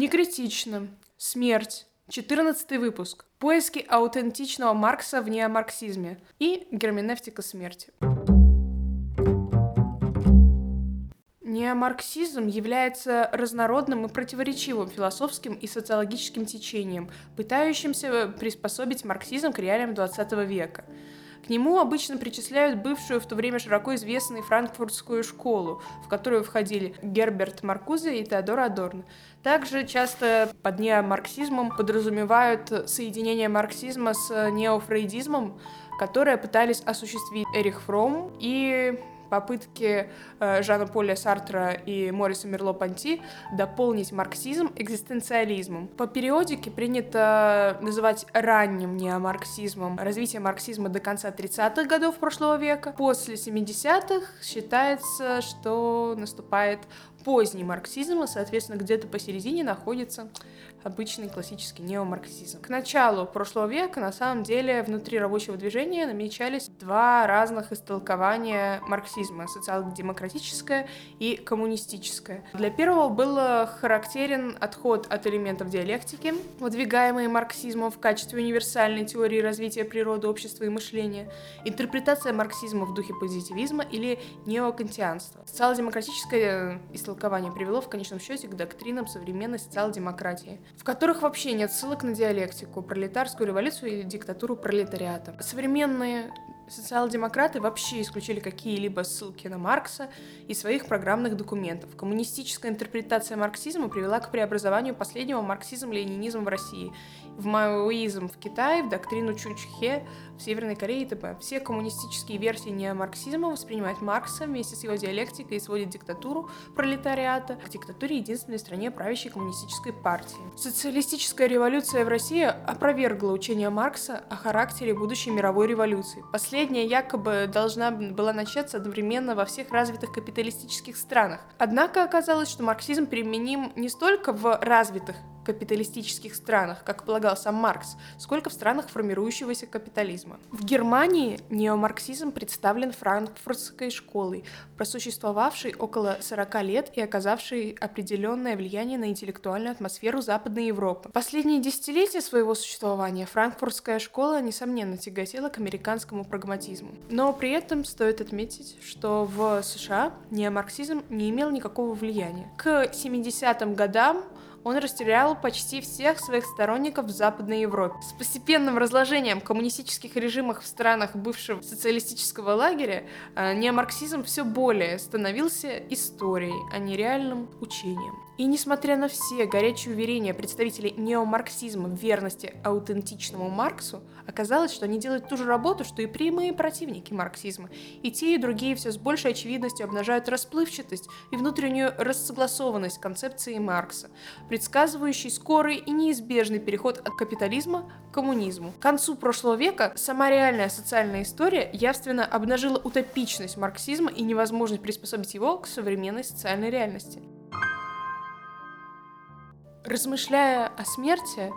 Некритично. Смерть. 14 выпуск. Поиски аутентичного Маркса в неомарксизме и герменевтика смерти. Неомарксизм является разнородным и противоречивым философским и социологическим течением, пытающимся приспособить марксизм к реалиям XX века. К нему обычно причисляют бывшую в то время широко известную франкфуртскую школу, в которую входили Герберт Маркузе и Теодор Адорно. Также часто под неомарксизмом подразумевают соединение марксизма с неофрейдизмом, которые пытались осуществить Эрих Фром и попытки э, Жана Поля Сартра и Мориса Мерло-Понти дополнить марксизм экзистенциализмом. По периодике принято называть ранним неомарксизмом развитие марксизма до конца 30-х годов прошлого века. После 70-х считается, что наступает поздний марксизм, и, соответственно, где-то посередине находится обычный классический неомарксизм. К началу прошлого века, на самом деле, внутри рабочего движения намечались два разных истолкования марксизма — социал-демократическое и коммунистическое. Для первого был характерен отход от элементов диалектики, выдвигаемые марксизмом в качестве универсальной теории развития природы, общества и мышления, интерпретация марксизма в духе позитивизма или неокантианства. Социал-демократическое истолкование привело в конечном счете к доктринам современной социал-демократии в которых вообще нет ссылок на диалектику, пролетарскую революцию или диктатуру пролетариата. Современные Социал-демократы вообще исключили какие-либо ссылки на Маркса из своих программных документов. Коммунистическая интерпретация марксизма привела к преобразованию последнего марксизм-ленинизма в России, в маоизм в Китае, в доктрину Чучхе в Северной Корее и т.п. Все коммунистические версии неомарксизма воспринимают Маркса вместе с его диалектикой и сводят диктатуру пролетариата к диктатуре единственной стране правящей коммунистической партии. Социалистическая революция в России опровергла учение Маркса о характере будущей мировой революции. Последняя якобы должна была начаться одновременно во всех развитых капиталистических странах. Однако оказалось, что марксизм применим не столько в развитых капиталистических странах, как полагал сам Маркс, сколько в странах формирующегося капитализма. В Германии неомарксизм представлен франкфуртской школой, просуществовавшей около 40 лет и оказавшей определенное влияние на интеллектуальную атмосферу Западной Европы. Последние десятилетия своего существования франкфуртская школа, несомненно, тяготела к американскому прагматизму. Но при этом стоит отметить, что в США неомарксизм не имел никакого влияния. К 70-м годам он растерял почти всех своих сторонников в Западной Европе. С постепенным разложением коммунистических режимов в странах бывшего социалистического лагеря э, неомарксизм все более становился историей, а не реальным учением. И несмотря на все горячие уверения представителей неомарксизма в верности аутентичному Марксу, оказалось, что они делают ту же работу, что и прямые противники марксизма. И те, и другие все с большей очевидностью обнажают расплывчатость и внутреннюю рассогласованность концепции Маркса, предсказывающий скорый и неизбежный переход от капитализма к коммунизму. К концу прошлого века сама реальная социальная история явственно обнажила утопичность марксизма и невозможность приспособить его к современной социальной реальности. Размышляя о смерти,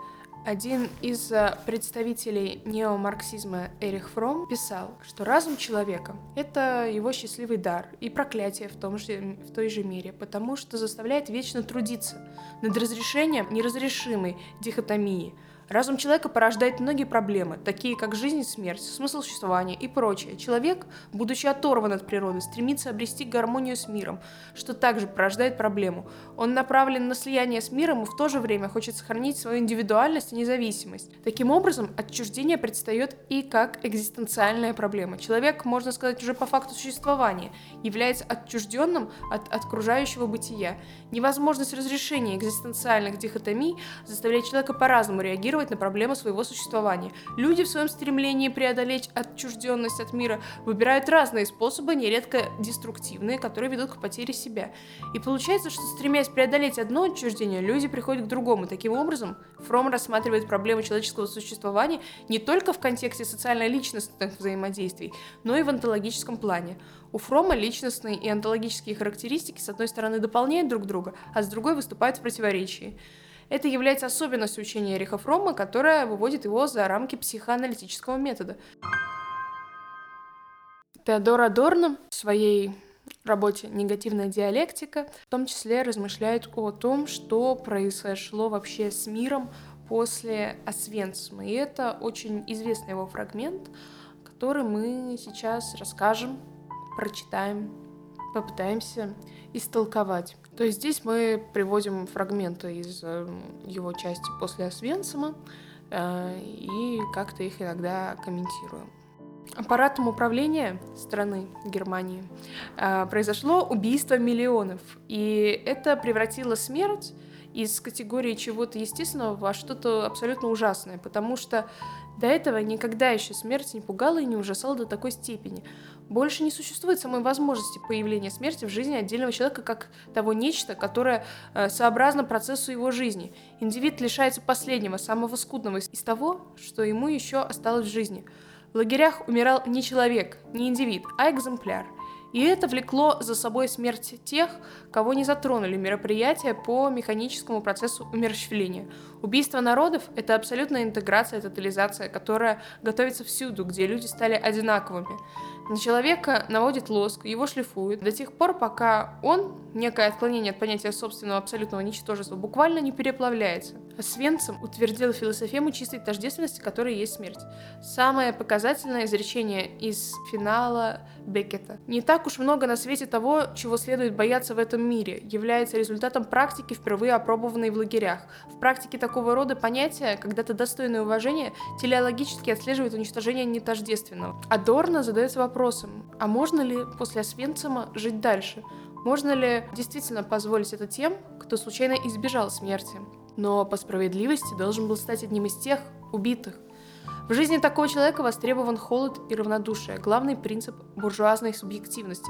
один из э, представителей неомарксизма Эрих Фром писал, что разум человека — это его счастливый дар и проклятие в, том же, в той же мере, потому что заставляет вечно трудиться над разрешением неразрешимой дихотомии — Разум человека порождает многие проблемы, такие как жизнь и смерть, смысл существования и прочее. Человек, будучи оторван от природы, стремится обрести гармонию с миром, что также порождает проблему. Он направлен на слияние с миром и в то же время хочет сохранить свою индивидуальность и независимость. Таким образом, отчуждение предстает и как экзистенциальная проблема. Человек, можно сказать, уже по факту существования, является отчужденным от окружающего бытия. Невозможность разрешения экзистенциальных дихотомий заставляет человека по-разному реагировать реагировать на проблемы своего существования. Люди в своем стремлении преодолеть отчужденность от мира выбирают разные способы, нередко деструктивные, которые ведут к потере себя. И получается, что стремясь преодолеть одно отчуждение, люди приходят к другому. Таким образом, Фром рассматривает проблемы человеческого существования не только в контексте социально-личностных взаимодействий, но и в онтологическом плане. У Фрома личностные и онтологические характеристики с одной стороны дополняют друг друга, а с другой выступают в противоречии. Это является особенностью учения Эриха Фрома, которая выводит его за рамки психоаналитического метода. Теодор Адорно в своей работе «Негативная диалектика» в том числе размышляет о том, что произошло вообще с миром после Освенцима. И это очень известный его фрагмент, который мы сейчас расскажем, прочитаем, попытаемся истолковать. То есть здесь мы приводим фрагменты из э, его части после Освенцима э, и как-то их иногда комментируем. Аппаратом управления страны Германии э, произошло убийство миллионов, и это превратило смерть из категории чего-то естественного во что-то абсолютно ужасное, потому что до этого никогда еще смерть не пугала и не ужасала до такой степени. Больше не существует самой возможности появления смерти в жизни отдельного человека как того нечто, которое э, сообразно процессу его жизни. Индивид лишается последнего, самого скудного из того, что ему еще осталось в жизни. В лагерях умирал не человек, не индивид, а экземпляр – и это влекло за собой смерть тех, кого не затронули мероприятия по механическому процессу умерщвления. Убийство народов — это абсолютная интеграция, тотализация, которая готовится всюду, где люди стали одинаковыми. На человека наводит лоск, его шлифуют до тех пор, пока он, некое отклонение от понятия собственного абсолютного ничтожества, буквально не переплавляется. Свенцем утвердил философему чистой тождественности, которая есть смерть. Самое показательное изречение из финала Беккета. Не так уж много на свете того, чего следует бояться в этом мире, является результатом практики, впервые опробованной в лагерях. В практике такого рода понятия, когда-то достойное уважения, телеологически отслеживает уничтожение нетождественного. Адорно задается вопросом, а можно ли после Освенцима жить дальше? Можно ли действительно позволить это тем, кто случайно избежал смерти? Но по справедливости должен был стать одним из тех убитых. В жизни такого человека востребован холод и равнодушие, главный принцип буржуазной субъективности.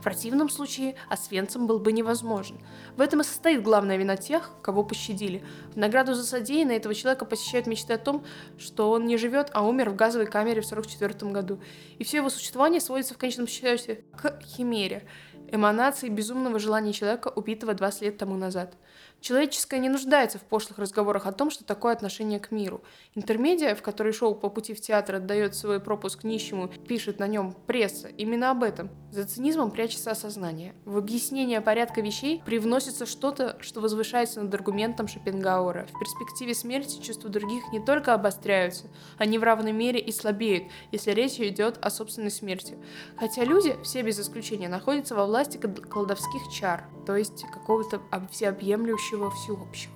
В противном случае Освенцим был бы невозможен. В этом и состоит главная вина тех, кого пощадили. В награду за содеянное этого человека посещают мечты о том, что он не живет, а умер в газовой камере в 1944 году. И все его существование сводится в конечном счете к химере, эманации безумного желания человека, убитого 20 лет тому назад. Человеческое не нуждается в пошлых разговорах о том, что такое отношение к миру. Интермедиа, в которой шоу по пути в театр отдает свой пропуск нищему, пишет на нем пресса, именно об этом. За цинизмом прячется осознание. В объяснение порядка вещей привносится что-то, что возвышается над аргументом Шопенгауэра. В перспективе смерти чувства других не только обостряются, они в равной мере и слабеют, если речь идет о собственной смерти. Хотя люди, все без исключения, находятся во власти колдовских чар, то есть какого-то всеобъемлющего общего всеобщего.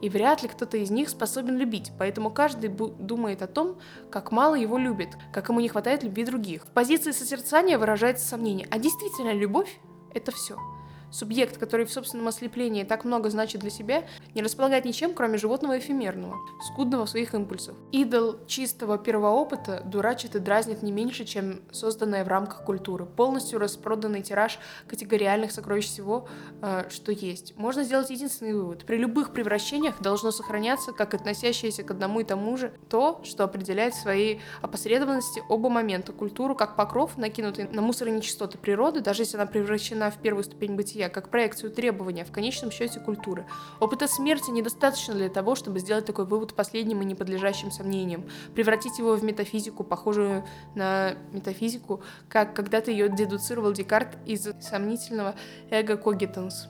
И вряд ли кто-то из них способен любить, поэтому каждый думает о том, как мало его любит, как ему не хватает любви других. В позиции созерцания выражается сомнение, а действительно любовь — это все. Субъект, который в собственном ослеплении так много значит для себя, не располагает ничем, кроме животного эфемерного, скудного в своих импульсах. Идол чистого первого опыта дурачит и дразнит не меньше, чем созданная в рамках культуры, полностью распроданный тираж категориальных сокровищ всего, э, что есть. Можно сделать единственный вывод. При любых превращениях должно сохраняться, как относящееся к одному и тому же, то, что определяет в своей опосредованности оба момента. Культуру как покров, накинутый на мусор и нечистоты природы, даже если она превращена в первую ступень бытия, бытия, как проекцию требования, в конечном счете культуры. Опыта смерти недостаточно для того, чтобы сделать такой вывод последним и неподлежащим сомнениям, превратить его в метафизику, похожую на метафизику, как когда-то ее дедуцировал Декарт из сомнительного эго когитанс.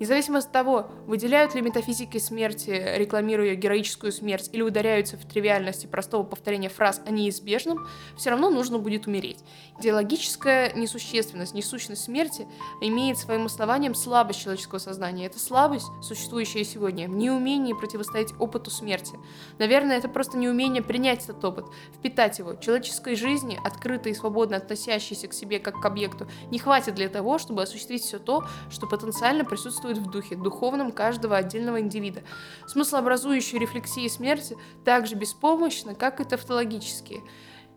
Независимо от того, выделяют ли метафизики смерти, рекламируя героическую смерть, или ударяются в тривиальности простого повторения фраз о неизбежном, все равно нужно будет умереть. Идеологическая несущественность, несущность смерти имеет своим основанием слабость человеческого сознания. Это слабость, существующая сегодня, в неумении противостоять опыту смерти. Наверное, это просто неумение принять этот опыт, впитать его. Человеческой жизни, открытой и свободно относящейся к себе как к объекту, не хватит для того, чтобы осуществить все то, что потенциально присутствует присутствует в духе, духовном каждого отдельного индивида. Смыслообразующие рефлексии смерти так же беспомощны, как и тавтологические.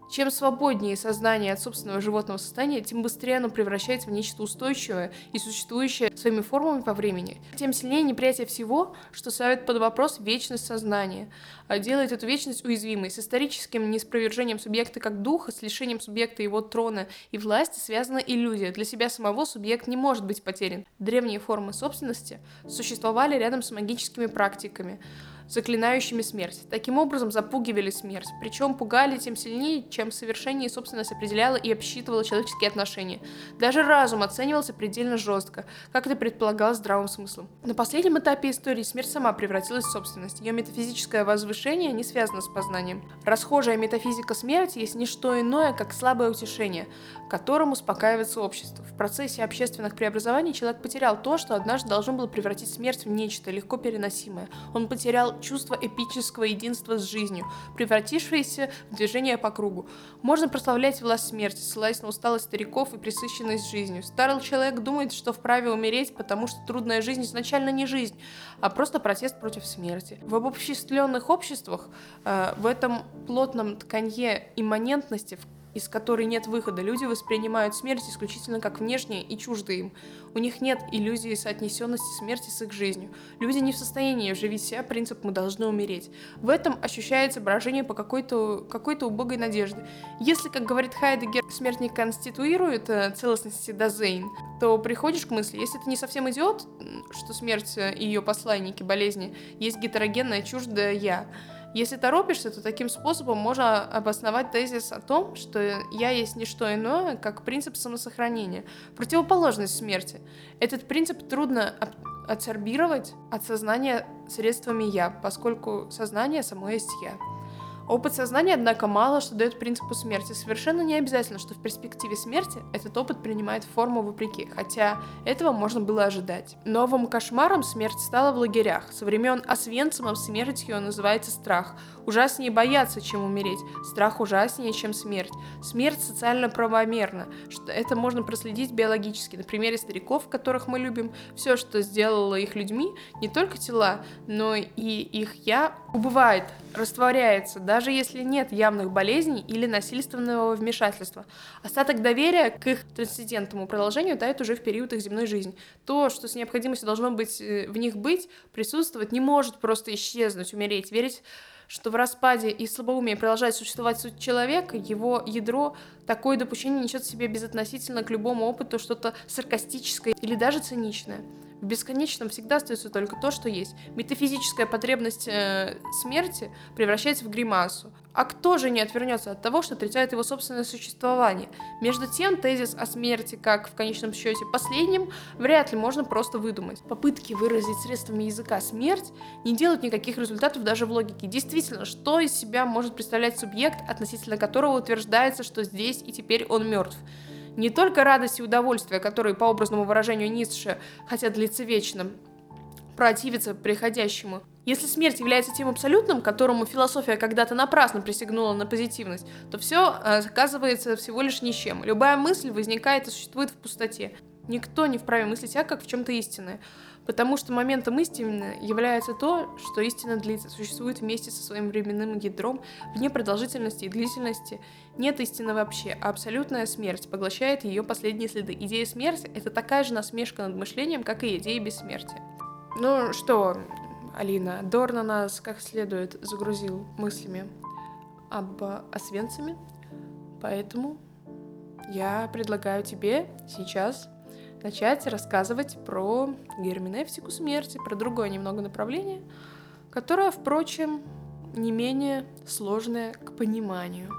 Чем свободнее сознание от собственного животного состояния, тем быстрее оно превращается в нечто устойчивое и существующее своими формами по времени. Тем сильнее неприятие всего, что ставит под вопрос вечность сознания, а делает эту вечность уязвимой. С историческим неспровержением субъекта как духа, с лишением субъекта его трона и власти связана иллюзия. Для себя самого субъект не может быть потерян. Древние формы собственности существовали рядом с магическими практиками заклинающими смерть. Таким образом запугивали смерть, причем пугали тем сильнее, чем совершение собственность определяло и обсчитывало человеческие отношения. Даже разум оценивался предельно жестко, как это предполагалось здравым смыслом. На последнем этапе истории смерть сама превратилась в собственность. Ее метафизическое возвышение не связано с познанием. Расхожая метафизика смерти есть не что иное, как слабое утешение, которым успокаивается общество. В процессе общественных преобразований человек потерял то, что однажды должен был превратить смерть в нечто легко переносимое. Он потерял чувство эпического единства с жизнью, превратившееся в движение по кругу. Можно прославлять власть смерти, ссылаясь на усталость стариков и присыщенность жизнью. Старый человек думает, что вправе умереть, потому что трудная жизнь изначально не жизнь, а просто протест против смерти. В обобществленных обществах э, в этом плотном тканье имманентности, в из которой нет выхода, люди воспринимают смерть исключительно как внешнее и чуждо им. У них нет иллюзии соотнесенности смерти с их жизнью. Люди не в состоянии вживить в себя принцип «мы должны умереть». В этом ощущается брожение по какой-то какой убогой надежде. Если, как говорит Хайдегер, смерть не конституирует э, целостности Дазейн, то приходишь к мысли, если ты не совсем идиот, что смерть и ее посланники болезни есть гетерогенное чуждое «я», если торопишься, то таким способом можно обосновать тезис о том, что я есть не что иное, как принцип самосохранения, противоположность смерти. Этот принцип трудно абсорбировать от сознания средствами «я», поскольку сознание само есть «я». Опыт сознания, однако, мало что дает принципу смерти. Совершенно не обязательно, что в перспективе смерти этот опыт принимает форму вопреки, хотя этого можно было ожидать. Новым кошмаром смерть стала в лагерях. Со времен Освенцима смертью называется страх. Ужаснее бояться, чем умереть. Страх ужаснее, чем смерть. Смерть социально правомерна. Это можно проследить биологически. На примере стариков, которых мы любим, все, что сделало их людьми, не только тела, но и их «я» убывает, растворяется, даже если нет явных болезней или насильственного вмешательства. Остаток доверия к их трансцендентному продолжению тает уже в период их земной жизни. То, что с необходимостью должно быть э, в них быть, присутствовать, не может просто исчезнуть, умереть. Верить что в распаде и слабоумии продолжает существовать суть человека, его ядро, такое допущение несет в себе безотносительно к любому опыту что-то саркастическое или даже циничное. В бесконечном всегда остается только то, что есть. Метафизическая потребность э, смерти превращается в гримасу. А кто же не отвернется от того, что отрицает его собственное существование? Между тем, тезис о смерти, как в конечном счете последним, вряд ли можно просто выдумать. Попытки выразить средствами языка смерть не делают никаких результатов даже в логике. Действительно, что из себя может представлять субъект, относительно которого утверждается, что здесь и теперь он мертв? Не только радость и удовольствие, которые, по образному выражению Ницше, хотят длиться вечно, противиться приходящему. Если смерть является тем абсолютным, которому философия когда-то напрасно присягнула на позитивность, то все э, оказывается всего лишь ничем. Любая мысль возникает и существует в пустоте. Никто не вправе мыслить а как в чем-то истинное. Потому что моментом истины является то, что истина длится, существует вместе со своим временным ядром, вне продолжительности и длительности. Нет истины вообще, а абсолютная смерть поглощает ее последние следы. Идея смерти — это такая же насмешка над мышлением, как и идея бессмертия. Ну что, Алина, Дорна нас как следует загрузил мыслями об Освенциме, поэтому я предлагаю тебе сейчас начать рассказывать про герменевтику смерти, про другое немного направление, которое, впрочем, не менее сложное к пониманию.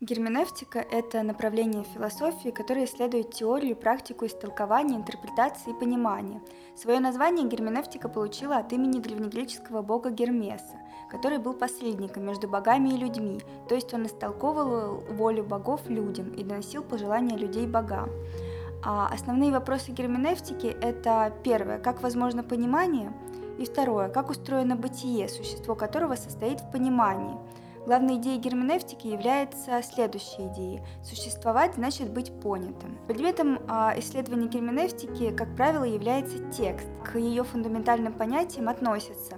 Герменевтика – это направление философии, которое исследует теорию практику истолкования, интерпретации и понимания. Свое название герменевтика получила от имени древнегреческого бога Гермеса, который был посредником между богами и людьми, то есть он истолковывал волю богов людям и доносил пожелания людей богам. А основные вопросы герменевтики – это первое, как возможно понимание, и второе, как устроено бытие, существо которого состоит в понимании – Главной идеей герменевтики является следующая идея. Существовать значит быть понятым. Предметом а, исследования герменевтики, как правило, является текст. К ее фундаментальным понятиям относятся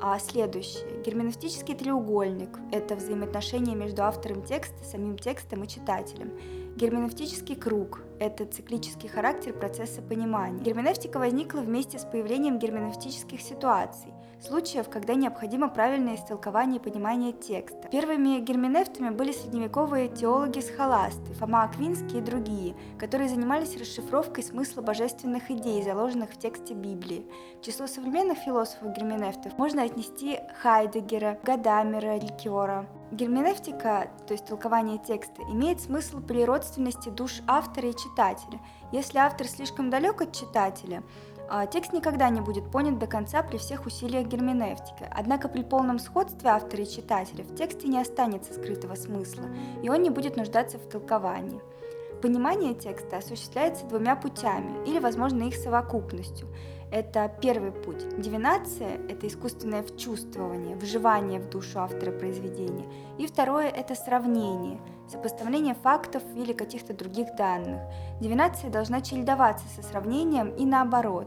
а следующее. Герменевтический треугольник – это взаимоотношения между автором текста, самим текстом и читателем. Герменевтический круг – это циклический характер процесса понимания. Герменевтика возникла вместе с появлением герменевтических ситуаций – случаев, когда необходимо правильное истолкование и понимание текста. Первыми герменевтами были средневековые теологи-схоласты, Фома Аквинский и другие, которые занимались расшифровкой смысла божественных идей, заложенных в тексте Библии. В число современных философов-герменевтов можно отнести Хайдегера, Гадамера, Ликера. Герменевтика, то есть толкование текста, имеет смысл при родственности душ автора и читателя. Если автор слишком далек от читателя, текст никогда не будет понят до конца при всех усилиях герменевтики, однако при полном сходстве автора и читателя в тексте не останется скрытого смысла, и он не будет нуждаться в толковании. Понимание текста осуществляется двумя путями или, возможно, их совокупностью. Это первый путь. Дивинация – это искусственное вчувствование, вживание в душу автора произведения. И второе – это сравнение, сопоставление фактов или каких-то других данных. Дивинация должна чередоваться со сравнением и наоборот.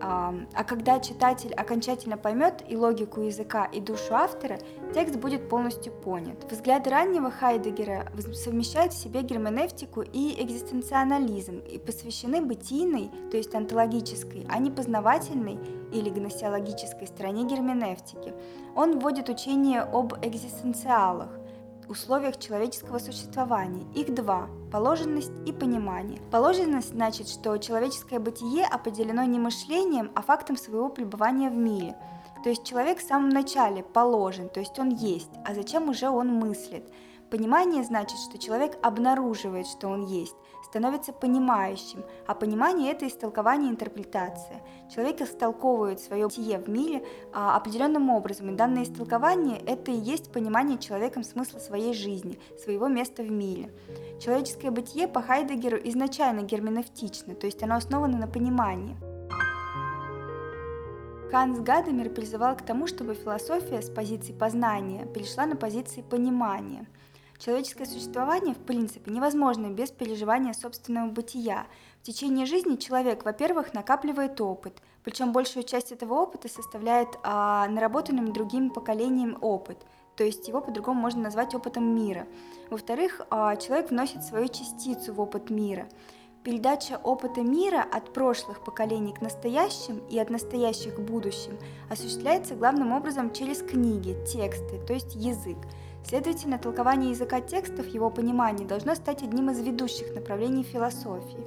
А, когда читатель окончательно поймет и логику языка, и душу автора, текст будет полностью понят. Взгляды раннего Хайдегера совмещают в себе герменевтику и экзистенциализм и посвящены бытийной, то есть онтологической, а не познавательной или гносеологической стороне герменевтики. Он вводит учение об экзистенциалах – условиях человеческого существования. Их два – положенность и понимание. Положенность значит, что человеческое бытие определено не мышлением, а фактом своего пребывания в мире. То есть человек в самом начале положен, то есть он есть, а зачем уже он мыслит. Понимание значит, что человек обнаруживает, что он есть, становится понимающим, а понимание – это истолкование и интерпретация. Человек истолковывает свое бытие в мире а, определенным образом, и данное истолкование – это и есть понимание человеком смысла своей жизни, своего места в мире. Человеческое бытие по Хайдегеру изначально герменевтично, то есть оно основано на понимании. Ханс Гадамер призывал к тому, чтобы философия с позиции познания перешла на позиции понимания – Человеческое существование, в принципе, невозможно без переживания собственного бытия. В течение жизни человек, во-первых, накапливает опыт, причем большую часть этого опыта составляет а, наработанным другим поколением опыт, то есть его по-другому можно назвать опытом мира. Во-вторых, а, человек вносит свою частицу в опыт мира. Передача опыта мира от прошлых поколений к настоящим и от настоящих к будущим осуществляется главным образом через книги, тексты, то есть язык. Следовательно, толкование языка текстов, его понимание должно стать одним из ведущих направлений философии.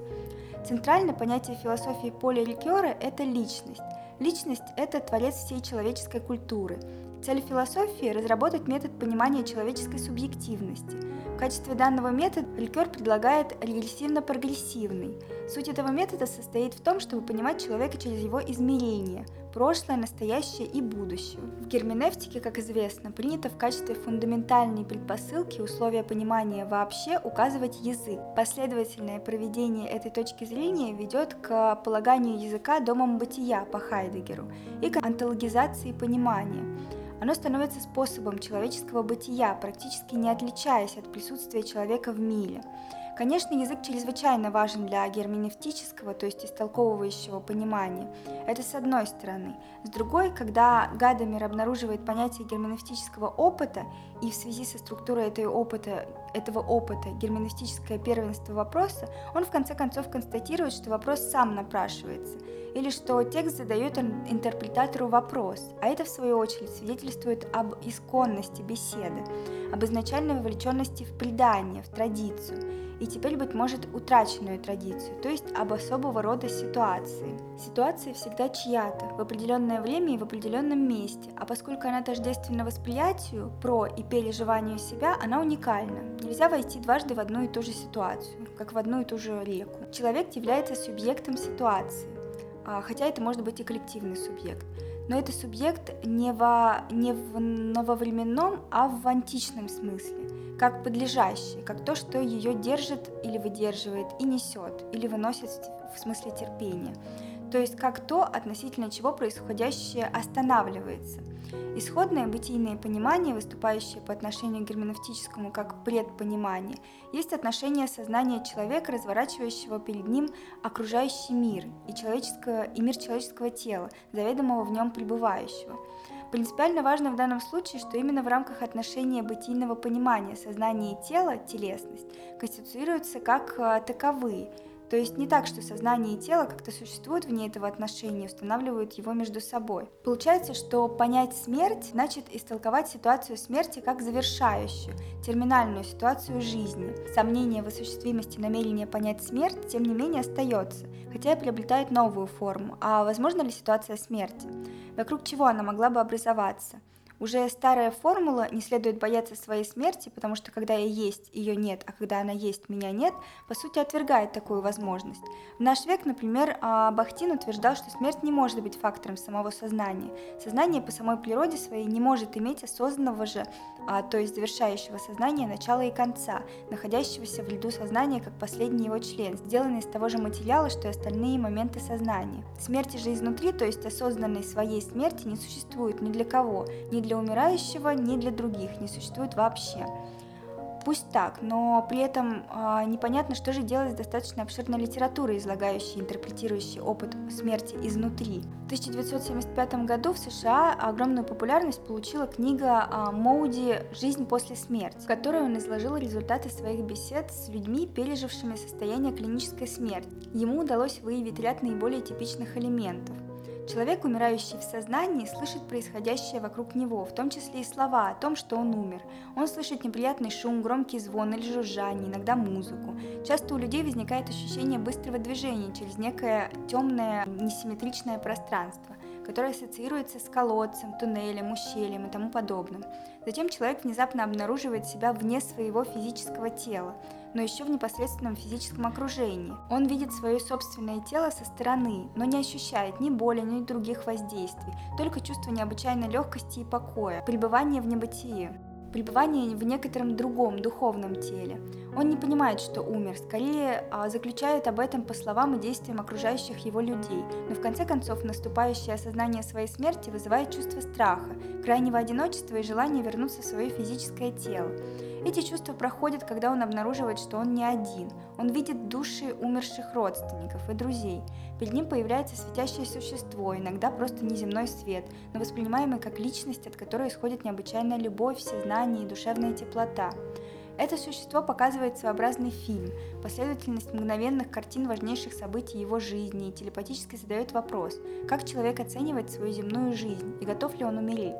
Центральное понятие философии Поля Рикера – это личность. Личность – это творец всей человеческой культуры. Цель философии – разработать метод понимания человеческой субъективности. В качестве данного метода Рикер предлагает регрессивно-прогрессивный. Суть этого метода состоит в том, чтобы понимать человека через его измерения – прошлое, настоящее и будущее. В герменевтике, как известно, принято в качестве фундаментальной предпосылки условия понимания вообще указывать язык. Последовательное проведение этой точки зрения ведет к полаганию языка домом бытия по Хайдегеру и к антологизации понимания. Оно становится способом человеческого бытия, практически не отличаясь от присутствия человека в мире. Конечно, язык чрезвычайно важен для герменевтического, то есть истолковывающего понимания. Это с одной стороны. С другой, когда Гадамер обнаруживает понятие герменевтического опыта, и в связи со структурой этой опыта, этого опыта герменевтическое первенство вопроса, он в конце концов констатирует, что вопрос сам напрашивается, или что текст задает интерпретатору вопрос, а это в свою очередь свидетельствует об исконности беседы, об изначальной вовлеченности в предание, в традицию, и теперь, быть может, утраченную традицию, то есть об особого рода ситуации. Ситуация всегда чья-то, в определенное время и в определенном месте, а поскольку она тождественна восприятию, про и переживанию себя, она уникальна. Нельзя войти дважды в одну и ту же ситуацию, как в одну и ту же реку. Человек является субъектом ситуации, а, хотя это может быть и коллективный субъект. Но это субъект не, во, не в нововременном, а в античном смысле как подлежащее, как то, что ее держит или выдерживает и несет, или выносит в смысле терпения. То есть как то, относительно чего происходящее останавливается. Исходное бытийное понимание, выступающее по отношению к герменевтическому как предпонимание, есть отношение сознания человека, разворачивающего перед ним окружающий мир и, человеческого, и мир человеческого тела, заведомого в нем пребывающего – Принципиально важно в данном случае, что именно в рамках отношения бытийного понимания сознание и тело, телесность, конституируются как э, таковые, То есть не так, что сознание и тело как-то существуют вне этого отношения, устанавливают его между собой. Получается, что понять смерть значит истолковать ситуацию смерти как завершающую, терминальную ситуацию жизни. Сомнение в осуществимости намерения понять смерть, тем не менее, остается, хотя и приобретает новую форму. А возможно ли ситуация смерти? Вокруг чего она могла бы образоваться? Уже старая формула «не следует бояться своей смерти, потому что когда я есть, ее нет, а когда она есть, меня нет», по сути отвергает такую возможность. В наш век, например, а, Бахтин утверждал, что смерть не может быть фактором самого сознания. Сознание по самой природе своей не может иметь осознанного же, а, то есть завершающего сознания начала и конца, находящегося в льду сознания как последний его член, сделанный из того же материала, что и остальные моменты сознания. Смерти же изнутри, то есть осознанной своей смерти, не существует ни для кого, ни для для умирающего, ни для других не существует вообще. Пусть так, но при этом э, непонятно, что же делать с достаточно обширной литературой, излагающей, интерпретирующей опыт смерти изнутри. В 1975 году в США огромную популярность получила книга э, Моуди «Жизнь после смерти», в которой он изложил результаты своих бесед с людьми, пережившими состояние клинической смерти. Ему удалось выявить ряд наиболее типичных элементов – Человек, умирающий в сознании, слышит происходящее вокруг него, в том числе и слова о том, что он умер. Он слышит неприятный шум, громкий звон или жужжание, иногда музыку. Часто у людей возникает ощущение быстрого движения через некое темное несимметричное пространство которое ассоциируется с колодцем, туннелем, ущельем и тому подобным. Затем человек внезапно обнаруживает себя вне своего физического тела, но еще в непосредственном физическом окружении. Он видит свое собственное тело со стороны, но не ощущает ни боли, ни других воздействий, только чувство необычайной легкости и покоя, пребывание в небытие пребывание в некотором другом духовном теле. Он не понимает, что умер, скорее а, заключает об этом по словам и действиям окружающих его людей, но в конце концов наступающее осознание своей смерти вызывает чувство страха, крайнего одиночества и желание вернуться в свое физическое тело. Эти чувства проходят, когда он обнаруживает, что он не один. Он видит души умерших родственников и друзей. Перед ним появляется светящее существо, иногда просто неземной свет, но воспринимаемый как личность, от которой исходит необычайная любовь, всезнание и душевная теплота. Это существо показывает своеобразный фильм, последовательность мгновенных картин важнейших событий его жизни и телепатически задает вопрос, как человек оценивает свою земную жизнь и готов ли он умереть.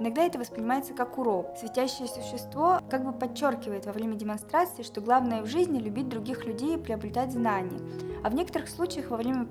Иногда это воспринимается как урок. Светящее существо как бы подчеркивает во время демонстрации, что главное в жизни любить других людей и приобретать знания. А в некоторых случаях во время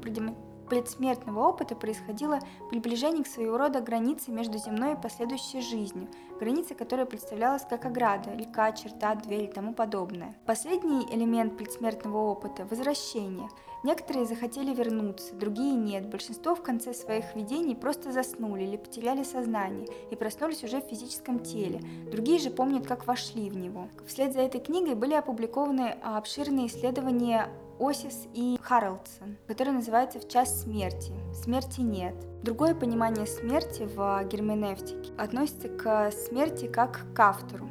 предсмертного опыта происходило приближение к своего рода границе между земной и последующей жизнью, граница которая представлялась как ограда, река, черта, дверь и тому подобное. Последний элемент предсмертного опыта – возвращение – Некоторые захотели вернуться, другие нет. Большинство в конце своих видений просто заснули или потеряли сознание и проснулись уже в физическом теле. Другие же помнят, как вошли в него. Вслед за этой книгой были опубликованы обширные исследования Осис и Харлдсон, который называется «В час смерти». Смерти нет. Другое понимание смерти в герменевтике относится к смерти как к автору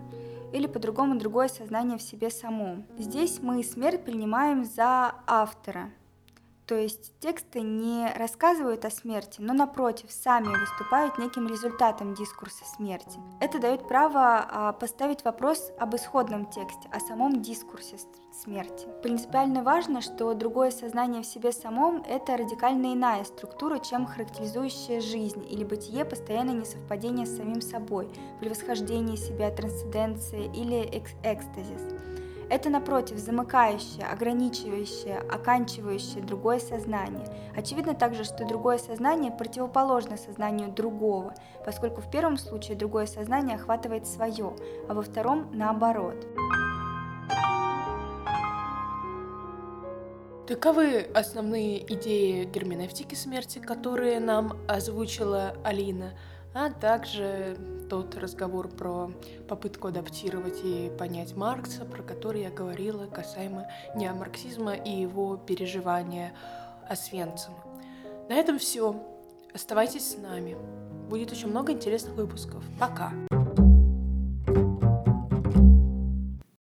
или по-другому другое сознание в себе самом. Здесь мы смерть принимаем за автора, то есть тексты не рассказывают о смерти, но напротив, сами выступают неким результатом дискурса смерти. Это дает право а, поставить вопрос об исходном тексте, о самом дискурсе смерти. Принципиально важно, что другое сознание в себе самом – это радикально иная структура, чем характеризующая жизнь или бытие постоянное несовпадение с самим собой, превосхождение себя, трансценденция или экс экстазис. Это, напротив, замыкающее, ограничивающее, оканчивающее другое сознание. Очевидно также, что другое сознание противоположно сознанию другого, поскольку в первом случае другое сознание охватывает свое, а во втором наоборот. Таковы основные идеи герменевтики смерти, которые нам озвучила Алина – а также тот разговор про попытку адаптировать и понять Маркса, про который я говорила касаемо неомарксизма и его переживания Освенцима. На этом все. Оставайтесь с нами. Будет еще много интересных выпусков. Пока.